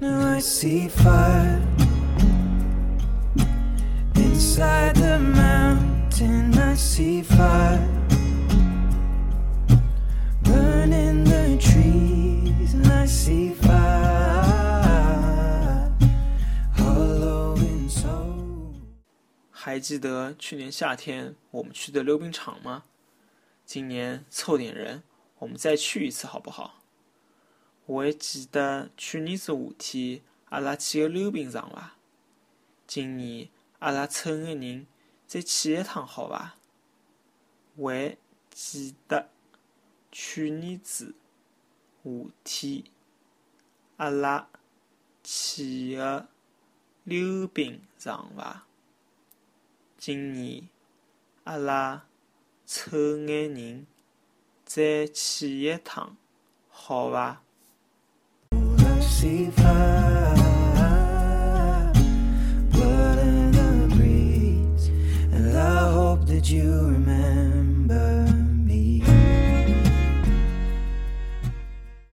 Now I see fire inside the mountain. I see fire burning the trees, and I see fire hollow in soul. 还记得去年夏天我们去的溜冰场吗？今年凑点人，我们再去一次好不好？我还记得去年子夏天阿拉去个溜冰场伐？今年阿拉凑眼人再去一趟好伐？还记得去年子夏天阿拉去个溜冰场伐？今年阿拉凑眼人再去一趟好伐？You remember.